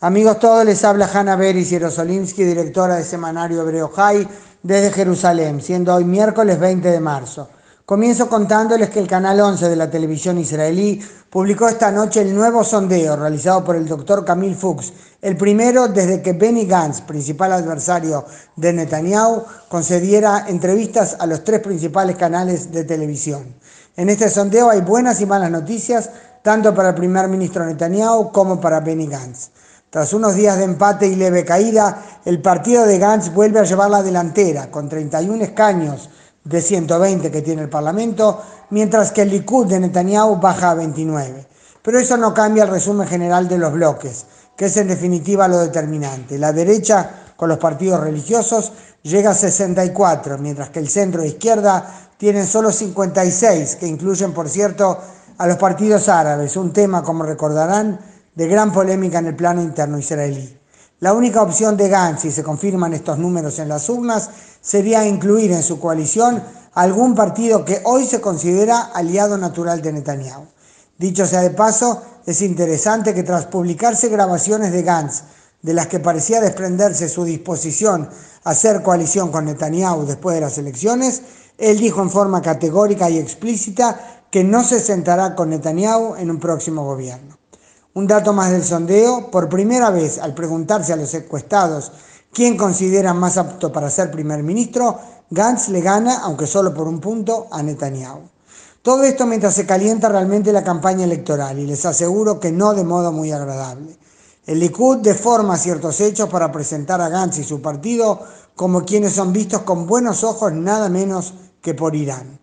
Amigos todos, les habla Hanna Beris Yerosolimsky, directora de Semanario Hebreo High desde Jerusalén, siendo hoy miércoles 20 de marzo. Comienzo contándoles que el canal 11 de la televisión israelí publicó esta noche el nuevo sondeo realizado por el doctor Camille Fuchs, el primero desde que Benny Gantz, principal adversario de Netanyahu, concediera entrevistas a los tres principales canales de televisión. En este sondeo hay buenas y malas noticias, tanto para el primer ministro Netanyahu como para Benny Gantz. Tras unos días de empate y leve caída, el partido de Gantz vuelve a llevar la delantera con 31 escaños de 120 que tiene el Parlamento, mientras que el Likud de Netanyahu baja a 29. Pero eso no cambia el resumen general de los bloques, que es en definitiva lo determinante. La derecha, con los partidos religiosos, llega a 64, mientras que el centro de izquierda tiene solo 56, que incluyen, por cierto, a los partidos árabes, un tema, como recordarán, de gran polémica en el plano interno israelí. La única opción de Gantz, si se confirman estos números en las urnas, sería incluir en su coalición algún partido que hoy se considera aliado natural de Netanyahu. Dicho sea de paso, es interesante que tras publicarse grabaciones de Gantz, de las que parecía desprenderse su disposición a hacer coalición con Netanyahu después de las elecciones, él dijo en forma categórica y explícita que no se sentará con Netanyahu en un próximo gobierno. Un dato más del sondeo, por primera vez al preguntarse a los encuestados quién consideran más apto para ser primer ministro, Gantz le gana, aunque solo por un punto, a Netanyahu. Todo esto mientras se calienta realmente la campaña electoral y les aseguro que no de modo muy agradable. El Likud deforma ciertos hechos para presentar a Gantz y su partido como quienes son vistos con buenos ojos nada menos que por Irán.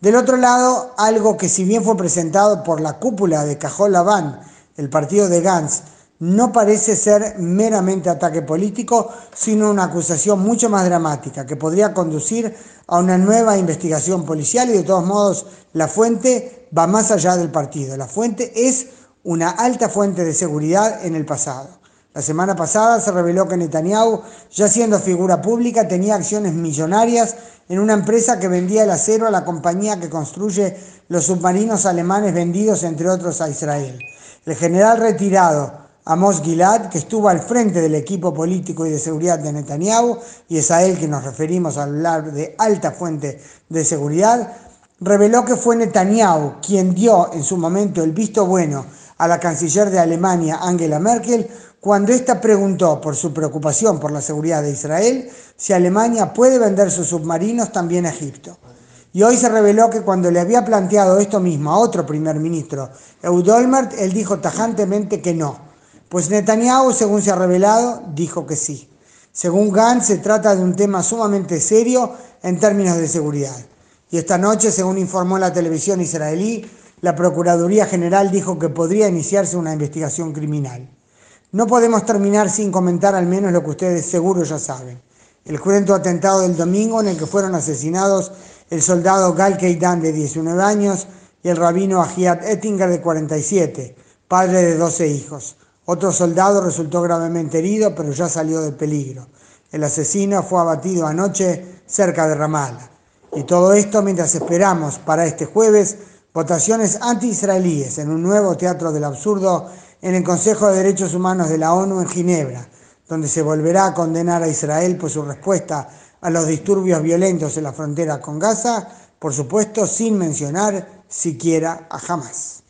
Del otro lado, algo que si bien fue presentado por la cúpula de Cajol Laván el partido de Gantz, no parece ser meramente ataque político, sino una acusación mucho más dramática que podría conducir a una nueva investigación policial y de todos modos la fuente va más allá del partido. La fuente es una alta fuente de seguridad en el pasado. La semana pasada se reveló que Netanyahu, ya siendo figura pública, tenía acciones millonarias en una empresa que vendía el acero a la compañía que construye los submarinos alemanes vendidos, entre otros, a Israel. El general retirado Amos Gilad, que estuvo al frente del equipo político y de seguridad de Netanyahu, y es a él que nos referimos al hablar de alta fuente de seguridad, reveló que fue Netanyahu quien dio en su momento el visto bueno a la canciller de Alemania, Angela Merkel, cuando ésta preguntó por su preocupación por la seguridad de Israel si Alemania puede vender sus submarinos también a Egipto. Y hoy se reveló que cuando le había planteado esto mismo a otro primer ministro, Eud Olmert, él dijo tajantemente que no. Pues Netanyahu, según se ha revelado, dijo que sí. Según Gantz, se trata de un tema sumamente serio en términos de seguridad. Y esta noche, según informó la televisión israelí, la Procuraduría General dijo que podría iniciarse una investigación criminal. No podemos terminar sin comentar al menos lo que ustedes seguro ya saben. El cruento atentado del domingo en el que fueron asesinados el soldado Gal Keidan de 19 años y el rabino Ahiat Ettinger de 47, padre de 12 hijos. Otro soldado resultó gravemente herido, pero ya salió de peligro. El asesino fue abatido anoche cerca de Ramallah. Y todo esto mientras esperamos para este jueves votaciones anti-israelíes en un nuevo teatro del absurdo en el Consejo de Derechos Humanos de la ONU en Ginebra, donde se volverá a condenar a Israel por su respuesta a los disturbios violentos en la frontera con Gaza, por supuesto sin mencionar siquiera a Hamas.